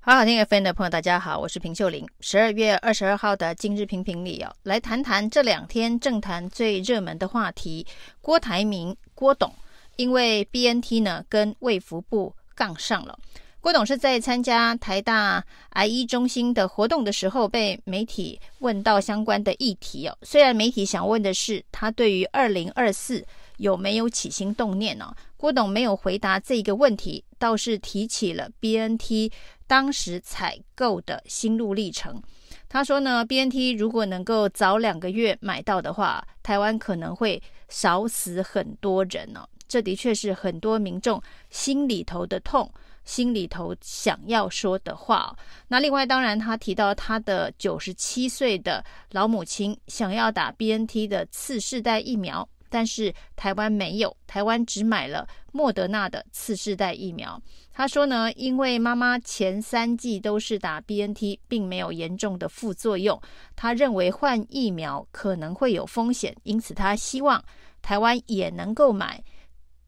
好好听 FM 的朋友，大家好，我是平秀玲。十二月二十二号的今日评评里哦，来谈谈这两天政坛最热门的话题——郭台铭、郭董，因为 BNT 呢跟卫福部杠上了。郭董是在参加台大癌医中心的活动的时候，被媒体问到相关的议题哦。虽然媒体想问的是他对于二零二四有没有起心动念呢？郭董没有回答这个问题，倒是提起了 BNT 当时采购的心路历程。他说呢，BNT 如果能够早两个月买到的话，台湾可能会少死很多人呢。这的确是很多民众心里头的痛，心里头想要说的话。那另外，当然他提到他的九十七岁的老母亲想要打 BNT 的次世代疫苗。但是台湾没有，台湾只买了莫德纳的次世代疫苗。他说呢，因为妈妈前三剂都是打 BNT，并没有严重的副作用。他认为换疫苗可能会有风险，因此他希望台湾也能够买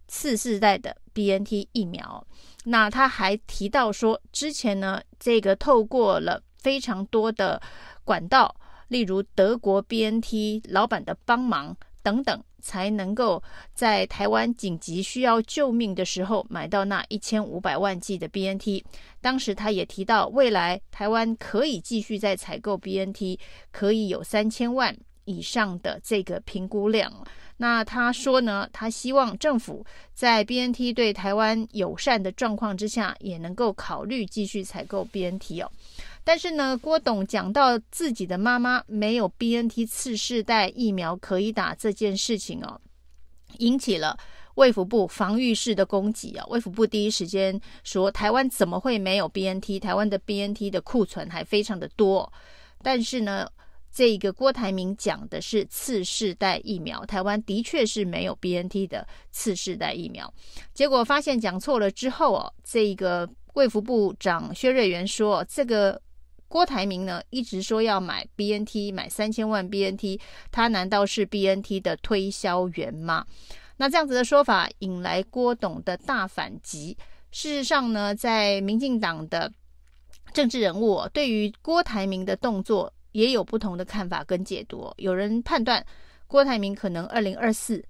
次世代的 BNT 疫苗。那他还提到说，之前呢，这个透过了非常多的管道，例如德国 BNT 老板的帮忙等等。才能够在台湾紧急需要救命的时候买到那一千五百万剂的 BNT。当时他也提到，未来台湾可以继续再采购 BNT，可以有三千万以上的这个评估量。那他说呢，他希望政府在 BNT 对台湾友善的状况之下，也能够考虑继续采购 BNT 哦。但是呢，郭董讲到自己的妈妈没有 BNT 次世代疫苗可以打这件事情哦，引起了卫福部防御式的攻击啊。卫福部第一时间说，台湾怎么会没有 BNT？台湾的 BNT 的库存还非常的多。但是呢，这个郭台铭讲的是次世代疫苗，台湾的确是没有 BNT 的次世代疫苗。结果发现讲错了之后哦，这个卫福部长薛瑞元说这个。郭台铭呢，一直说要买 BNT，买三千万 BNT，他难道是 BNT 的推销员吗？那这样子的说法引来郭董的大反击。事实上呢，在民进党的政治人物对于郭台铭的动作也有不同的看法跟解读。有人判断郭台铭可能二零二四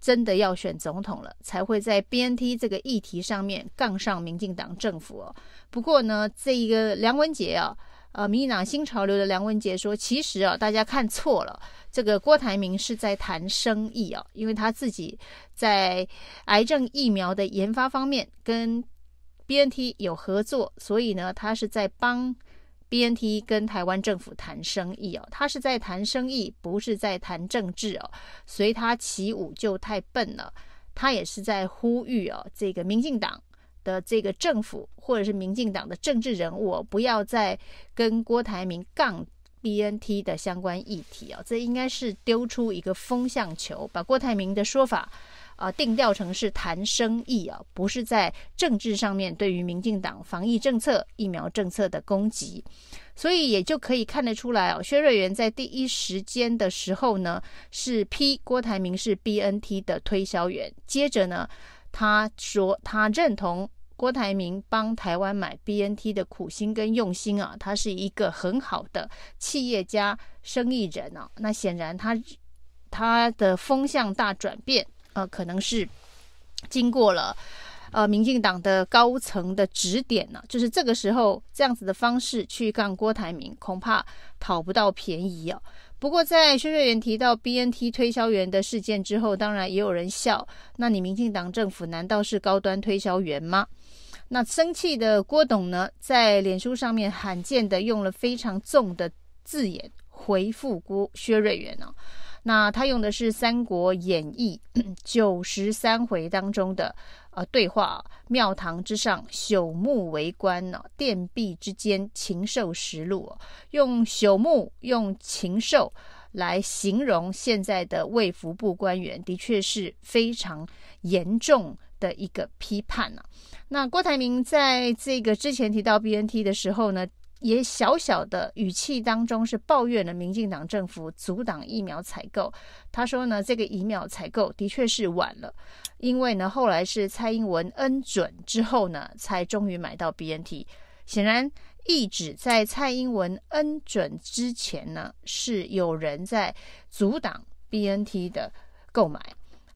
真的要选总统了，才会在 BNT 这个议题上面杠上民进党政府。不过呢，这一个梁文杰啊。呃，民进党新潮流的梁文杰说：“其实啊，大家看错了，这个郭台铭是在谈生意啊，因为他自己在癌症疫苗的研发方面跟 BNT 有合作，所以呢，他是在帮 BNT 跟台湾政府谈生意哦，他是在谈生意，不是在谈政治哦，随他起舞就太笨了。他也是在呼吁哦，这个民进党。”的这个政府或者是民进党的政治人物，不要再跟郭台铭杠 BNT 的相关议题啊，这应该是丢出一个风向球，把郭台铭的说法啊定调成是谈生意啊，不是在政治上面对于民进党防疫政策、疫苗政策的攻击，所以也就可以看得出来哦，薛瑞元在第一时间的时候呢，是批郭台铭是 BNT 的推销员，接着呢，他说他认同。郭台铭帮台湾买 BNT 的苦心跟用心啊，他是一个很好的企业家、生意人啊。那显然他他的风向大转变，呃，可能是经过了呃民进党的高层的指点呢、就是这个时候这样子的方式去杠郭台铭，恐怕讨不到便宜啊。不过在薛瑞元提到 BNT 推销员的事件之后，当然也有人笑，那你民进党政府难道是高端推销员吗？那生气的郭董呢，在脸书上面罕见的用了非常重的字眼回复郭薛瑞元哦。那他用的是《三国演义》九十三回当中的呃对话：“庙堂之上，朽木为官呢；殿壁之间，禽兽食禄。”用朽木、用禽兽来形容现在的卫福部官员，的确是非常严重的一个批判呢、那郭台铭在这个之前提到 BNT 的时候呢，也小小的语气当中是抱怨了民进党政府阻挡疫苗采购。他说呢，这个疫苗采购的确是晚了，因为呢后来是蔡英文恩准之后呢，才终于买到 BNT。显然，意指在蔡英文恩准之前呢，是有人在阻挡 BNT 的购买。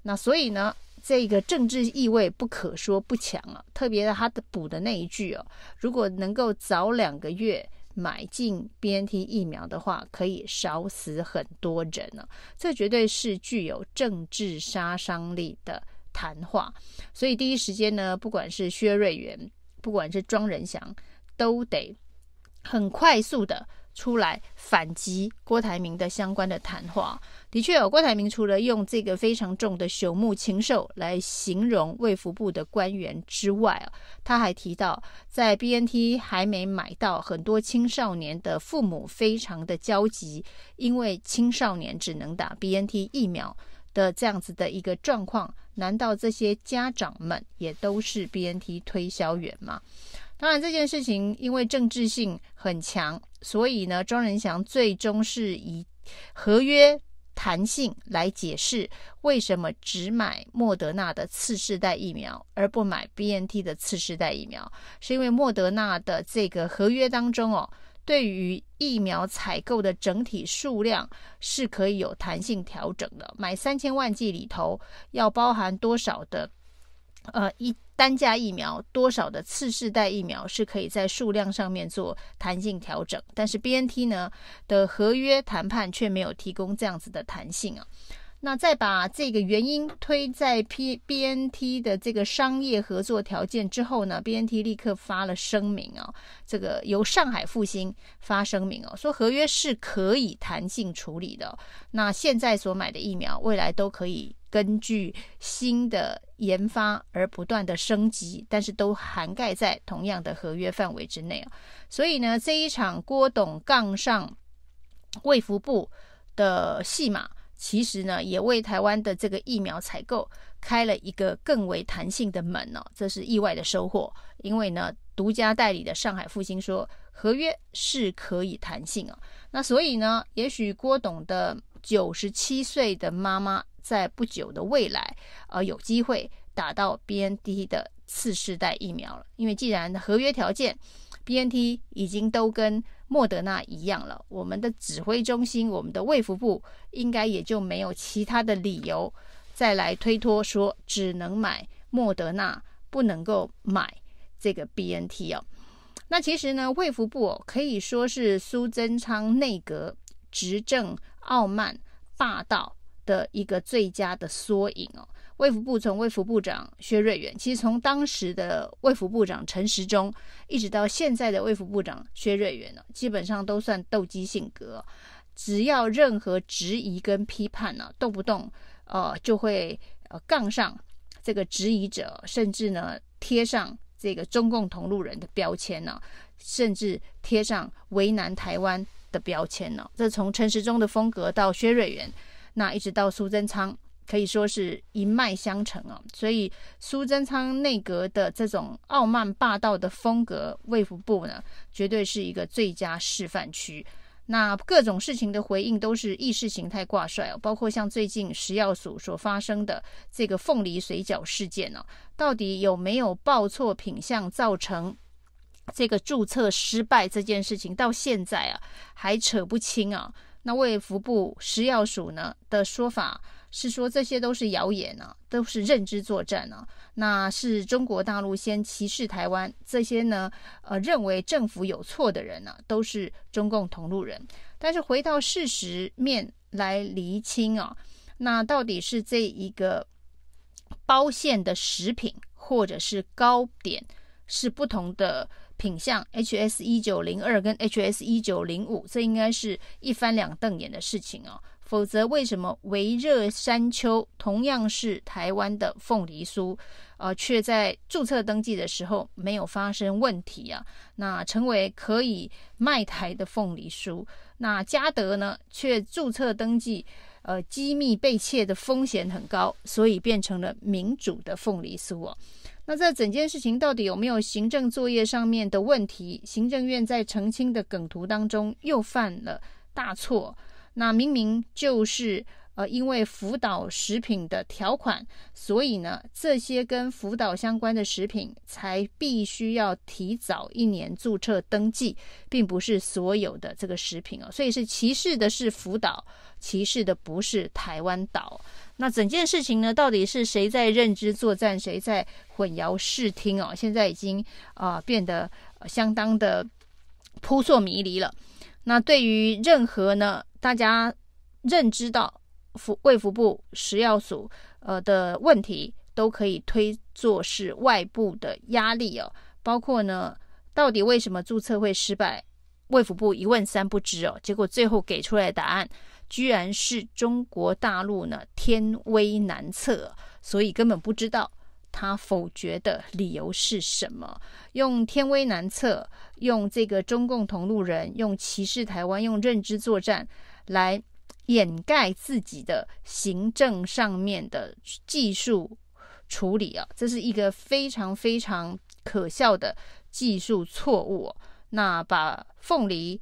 那所以呢，这个政治意味不可说不强啊。特别是他的补的那一句哦，如果能够早两个月买进 BNT 疫苗的话，可以少死很多人呢、这绝对是具有政治杀伤力的谈话。所以第一时间呢，不管是薛瑞元，不管是庄人祥，都得很快速的出来反击郭台铭的相关的谈话。的确有，郭台铭除了用这个非常重的朽木禽兽来形容卫福部的官员之外，他还提到，在 BNT 还没买到，很多青少年的父母非常的焦急，因为青少年只能打 BNT 疫苗的这样子的一个状况。难道这些家长们也都是 BNT 推销员吗？当然，这件事情因为政治性很强，所以呢，庄人祥最终是以合约弹性来解释为什么只买莫德纳的次世代疫苗，而不买 BNT 的次世代疫苗，是因为莫德纳的这个合约当中哦，对于疫苗采购的整体数量是可以有弹性调整的，买三千万剂里头要包含多少的。呃，一单价疫苗多少的次世代疫苗是可以在数量上面做弹性调整，但是 BNT 呢的合约谈判却没有提供这样子的弹性啊。那再把这个原因推在 P BNT 的这个商业合作条件之后呢，BNT 立刻发了声明啊，这个由上海复星发声明哦，说合约是可以弹性处理的。那现在所买的疫苗，未来都可以。根据新的研发而不断的升级，但是都涵盖在同样的合约范围之内。所以呢，这一场郭董杠上卫福部的戏码，其实呢也为台湾的这个疫苗采购开了一个更为弹性的门哦，这是意外的收获。因为呢，独家代理的上海复星说合约是可以弹性啊。那所以呢，也许郭董的九十七岁的妈妈。在不久的未来，呃，有机会打到 BNT 的次世代疫苗了。因为既然合约条件 BNT 已经都跟莫德纳一样了，我们的指挥中心，我们的卫福部应该也就没有其他的理由再来推脱说只能买莫德纳，不能够买这个 BNT 哦。那其实呢，卫福部哦可以说是苏贞昌内阁执政傲慢霸道的一个最佳的缩影哦，卫福部从卫福部长薛瑞元，其实从当时的卫福部长陈时中，一直到现在的卫福部长薛瑞元呢，基本上都算斗鸡性格，只要任何质疑跟批判呢，动不动呃就会呃杠上这个质疑者，甚至呢贴上这个中共同路人的标签呢，甚至贴上为难台湾的标签呢。这从陈时中的风格到薛瑞元。那一直到苏贞昌，可以说是一脉相承啊。所以苏贞昌内阁的这种傲慢霸道的风格，卫福部呢，绝对是一个最佳示范区。那各种事情的回应都是意识形态挂帅哦，包括像最近食药署所发生的这个凤梨水饺事件呢，到底有没有报错品相造成这个注册失败这件事情，到现在啊还扯不清啊。那卫福部食药署呢的说法是说，这些都是谣言啊，都是认知作战啊。那是中国大陆先歧视台湾，这些呢，呃，认为政府有错的人呢，都是中共同路人。但是回到事实面来厘清啊，那到底是这一个包馅的食品，或者是糕点，是不同的？品相 HS 一九零二跟 HS 一九零五，这应该是一翻两瞪眼的事情哦。否则，为什么微热山丘同样是台湾的凤梨酥，呃，却在注册登记的时候没有发生问题啊？那成为可以卖台的凤梨酥，那嘉德呢，却注册登记，呃，机密被窃的风险很高，所以变成了民主的凤梨酥哦。那这整件事情到底有没有行政作业上面的问题？行政院在澄清的梗图当中又犯了大错。那明明就是呃，因为福岛食品的条款，所以呢，这些跟福岛相关的食品才必须要提早一年注册登记，并不是所有的这个食品哦。所以是歧视的是福岛，歧视的不是台湾岛。那整件事情呢，到底是谁在认知作战，谁在混淆视听哦？现在已经啊、变得相当的扑朔迷离了。那对于任何呢，大家认知到。服卫福部食药署呃的问题都可以推作是外部的压力哦，包括呢，到底为什么注册会失败？卫福部一问三不知哦，结果最后给出来的答案居然是中国大陆呢天威难测，所以根本不知道他否决的理由是什么。用天威难测，用这个中共同路人，用歧视台湾，用认知作战来。掩盖自己的行政上面的技术处理啊，这是一个非常非常可笑的技术错误。那把凤梨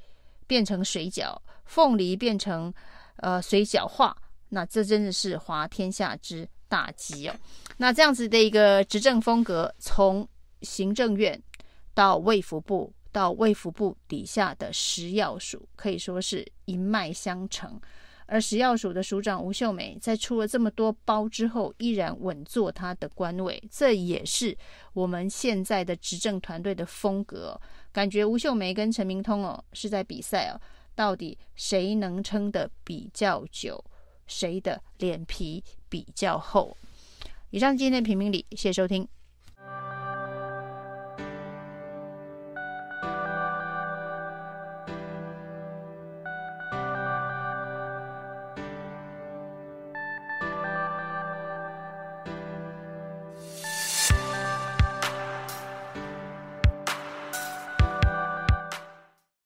变成水饺，凤梨变成呃水饺化，那这真的是滑天下之大稽哦。那这样子的一个执政风格，从行政院到卫福部，到卫福部底下的食药署，可以说是一脉相承。而食药署的署长吴秀美在出了这么多包之后，依然稳坐他的官位，这也是我们现在的执政团队的风格。感觉吴秀梅跟陈明通哦是在比赛哦，到底谁能撑得比较久，谁的脸皮比较厚？以上今天的评评理，谢谢收听。